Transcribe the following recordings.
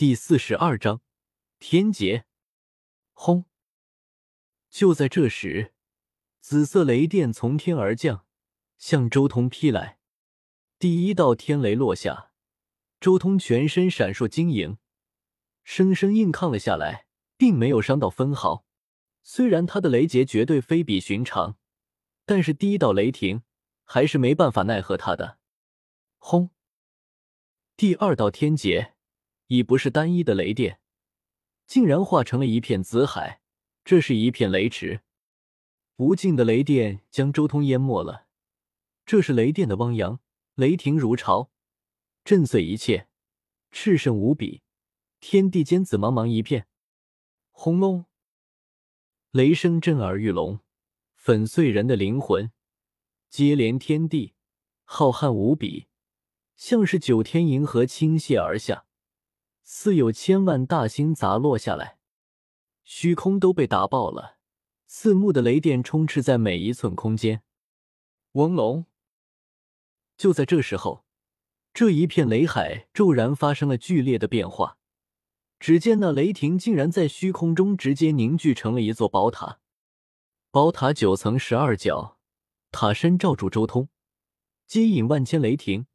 第四十二章天劫。轰！就在这时，紫色雷电从天而降，向周通劈来。第一道天雷落下，周通全身闪烁晶莹，生生硬抗了下来，并没有伤到分毫。虽然他的雷劫绝对非比寻常，但是第一道雷霆还是没办法奈何他的。轰！第二道天劫。已不是单一的雷电，竟然化成了一片紫海。这是一片雷池，无尽的雷电将周通淹没了。这是雷电的汪洋，雷霆如潮，震碎一切，炽盛无比。天地间紫茫茫一片，轰隆，雷声震耳欲聋，粉碎人的灵魂，接连天地，浩瀚无比，像是九天银河倾泻而下。似有千万大星砸落下来，虚空都被打爆了。刺目的雷电充斥在每一寸空间。嗡隆！就在这时候，这一片雷海骤然发生了剧烈的变化。只见那雷霆竟然在虚空中直接凝聚成了一座宝塔。宝塔九层十二角，塔身罩住周通，接引万千雷霆，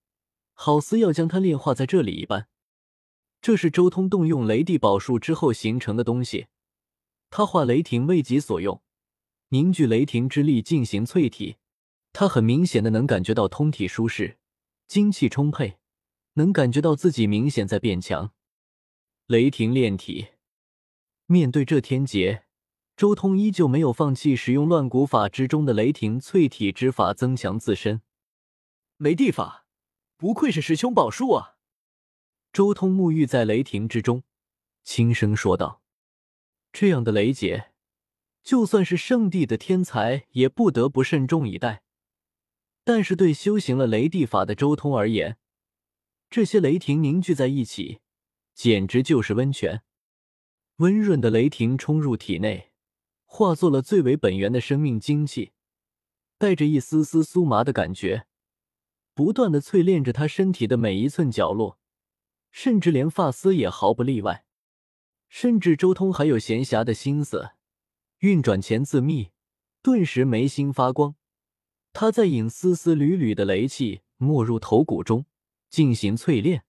好似要将他炼化在这里一般。这是周通动用雷帝宝术之后形成的东西，他化雷霆为己所用，凝聚雷霆之力进行淬体。他很明显的能感觉到通体舒适，精气充沛，能感觉到自己明显在变强。雷霆炼体，面对这天劫，周通依旧没有放弃使用乱古法之中的雷霆淬体之法增强自身。雷帝法，不愧是师兄宝术啊！周通沐浴在雷霆之中，轻声说道：“这样的雷劫，就算是圣地的天才也不得不慎重以待。但是对修行了雷帝法的周通而言，这些雷霆凝聚在一起，简直就是温泉。温润的雷霆冲入体内，化作了最为本源的生命精气，带着一丝丝酥麻的感觉，不断的淬炼着他身体的每一寸角落。”甚至连发丝也毫不例外，甚至周通还有闲暇的心思，运转前自秘，顿时眉心发光。他在引丝丝缕缕的雷气没入头骨中，进行淬炼。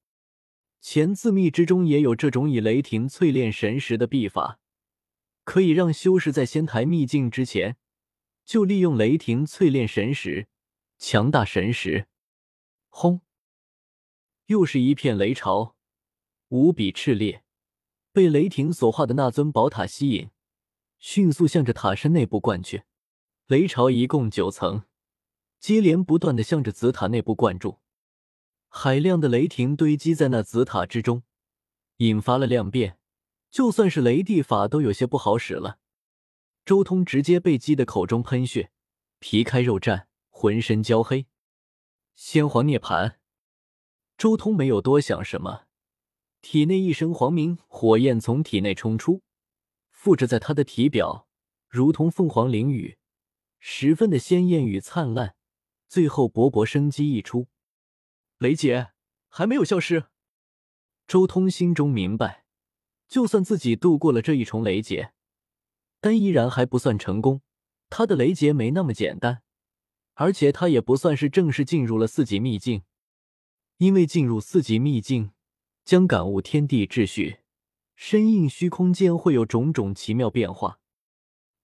前自秘之中也有这种以雷霆淬炼神识的秘法，可以让修士在仙台秘境之前，就利用雷霆淬炼神识，强大神识。轰！又是一片雷潮。无比炽烈，被雷霆所化的那尊宝塔吸引，迅速向着塔身内部灌去。雷潮一共九层，接连不断的向着紫塔内部灌注。海量的雷霆堆积在那紫塔之中，引发了量变，就算是雷帝法都有些不好使了。周通直接被击得口中喷血，皮开肉绽，浑身焦黑。先皇涅槃，周通没有多想什么。体内一声黄鸣，火焰从体内冲出，附着在他的体表，如同凤凰翎羽，十分的鲜艳与灿烂。最后勃勃生机溢出，雷劫还没有消失。周通心中明白，就算自己度过了这一重雷劫，但依然还不算成功。他的雷劫没那么简单，而且他也不算是正式进入了四级秘境，因为进入四级秘境。将感悟天地秩序，身应虚空间会有种种奇妙变化。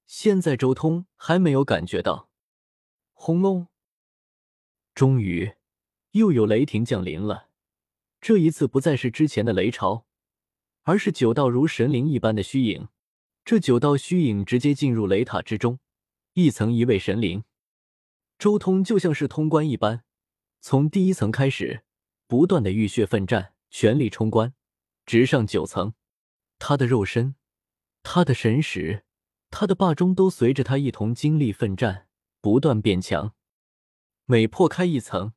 现在周通还没有感觉到。轰隆！终于又有雷霆降临了。这一次不再是之前的雷潮，而是九道如神灵一般的虚影。这九道虚影直接进入雷塔之中，一层一位神灵。周通就像是通关一般，从第一层开始，不断的浴血奋战。全力冲关，直上九层。他的肉身、他的神识、他的霸中都随着他一同经历奋战，不断变强。每破开一层，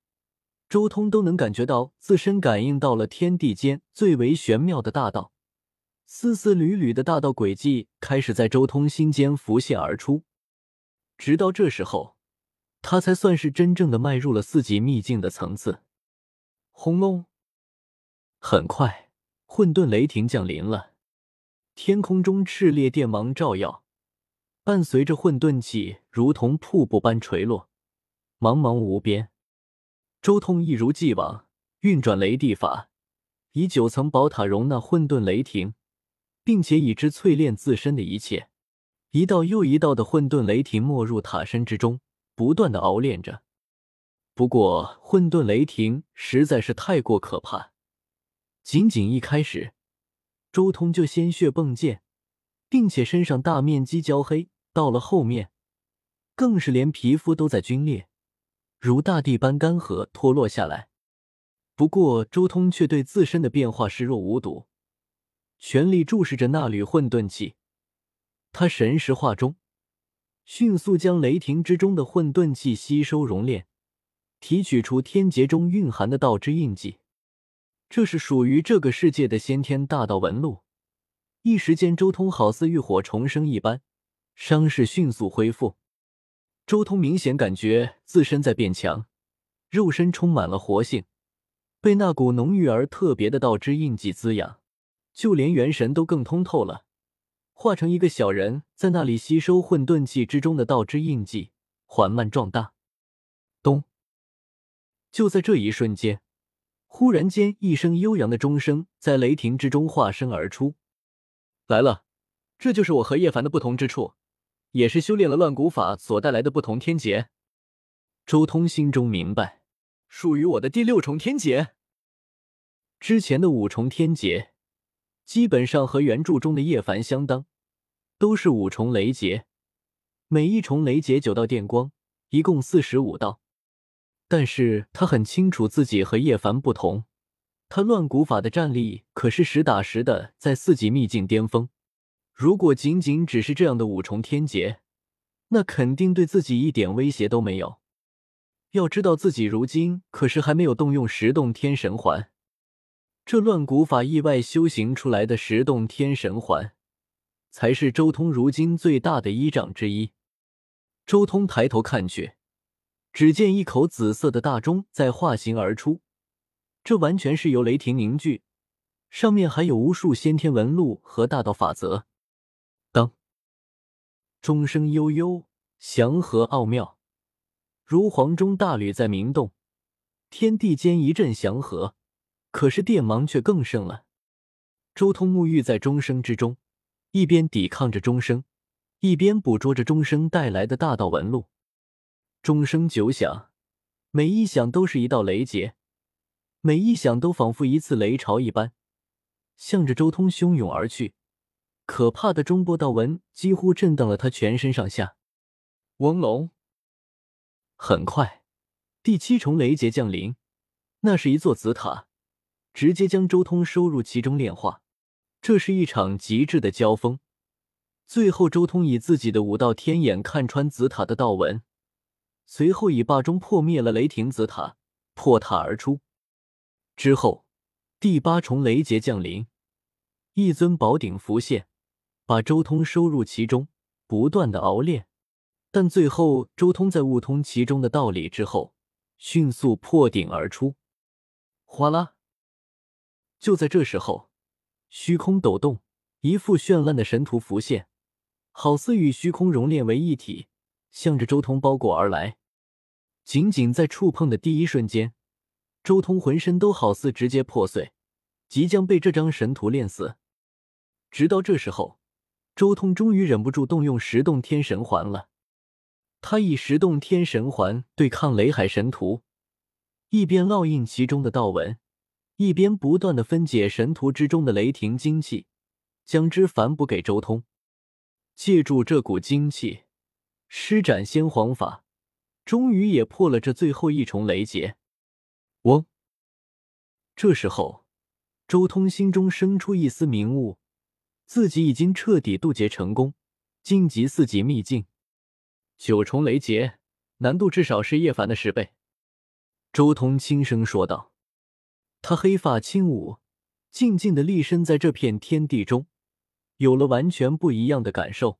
周通都能感觉到自身感应到了天地间最为玄妙的大道，丝丝缕缕的大道轨迹开始在周通心间浮现而出。直到这时候，他才算是真正的迈入了四级秘境的层次。轰隆！很快，混沌雷霆降临了，天空中炽烈电芒照耀，伴随着混沌气如同瀑布般垂落，茫茫无边。周通一如既往运转雷地法，以九层宝塔容纳混沌雷霆，并且以之淬炼自身的一切。一道又一道的混沌雷霆没入塔身之中，不断的熬炼着。不过，混沌雷霆实在是太过可怕。仅仅一开始，周通就鲜血迸溅，并且身上大面积焦黑；到了后面，更是连皮肤都在皲裂，如大地般干涸脱落下来。不过，周通却对自身的变化视若无睹，全力注视着那缕混沌气。他神识化中，迅速将雷霆之中的混沌气吸收熔炼。提取出天劫中蕴含的道之印记，这是属于这个世界的先天大道纹路。一时间，周通好似浴火重生一般，伤势迅速恢复。周通明显感觉自身在变强，肉身充满了活性，被那股浓郁而特别的道之印记滋养，就连元神都更通透了，化成一个小人，在那里吸收混沌气之中的道之印记，缓慢壮大。咚。就在这一瞬间，忽然间，一声悠扬的钟声在雷霆之中化身而出。来了，这就是我和叶凡的不同之处，也是修炼了乱古法所带来的不同天劫。周通心中明白，属于我的第六重天劫。之前的五重天劫基本上和原著中的叶凡相当，都是五重雷劫，每一重雷劫九道电光，一共四十五道。但是他很清楚自己和叶凡不同，他乱古法的战力可是实打实的在四级秘境巅峰。如果仅仅只是这样的五重天劫，那肯定对自己一点威胁都没有。要知道自己如今可是还没有动用十洞天神环，这乱古法意外修行出来的十洞天神环，才是周通如今最大的依仗之一。周通抬头看去。只见一口紫色的大钟在化形而出，这完全是由雷霆凝聚，上面还有无数先天纹路和大道法则。当，钟声悠悠，祥和奥妙，如黄钟大吕在鸣动，天地间一阵祥和。可是电芒却更盛了。周通沐浴在钟声之中，一边抵抗着钟声，一边捕捉着钟声带来的大道纹路。钟声九响，每一响都是一道雷劫，每一响都仿佛一次雷潮一般，向着周通汹涌而去。可怕的中波道纹几乎震荡了他全身上下。翁龙，很快，第七重雷劫降临，那是一座紫塔，直接将周通收入其中炼化。这是一场极致的交锋，最后周通以自己的五道天眼看穿紫塔的道纹。随后以霸中破灭了雷霆紫塔，破塔而出。之后，第八重雷劫降临，一尊宝鼎浮现，把周通收入其中，不断的熬炼。但最后，周通在悟通其中的道理之后，迅速破顶而出。哗啦！就在这时候，虚空抖动，一幅绚烂的神图浮现，好似与虚空熔炼为一体。向着周通包裹而来，仅仅在触碰的第一瞬间，周通浑身都好似直接破碎，即将被这张神图炼死。直到这时候，周通终于忍不住动用十洞天神环了。他以十洞天神环对抗雷海神图，一边烙印其中的道纹，一边不断的分解神图之中的雷霆精气，将之反哺给周通。借助这股精气。施展先皇法，终于也破了这最后一重雷劫。嗡！这时候，周通心中生出一丝明悟，自己已经彻底渡劫成功，晋级四级秘境。九重雷劫难度至少是叶凡的十倍。周通轻声说道。他黑发轻舞，静静的立身在这片天地中，有了完全不一样的感受。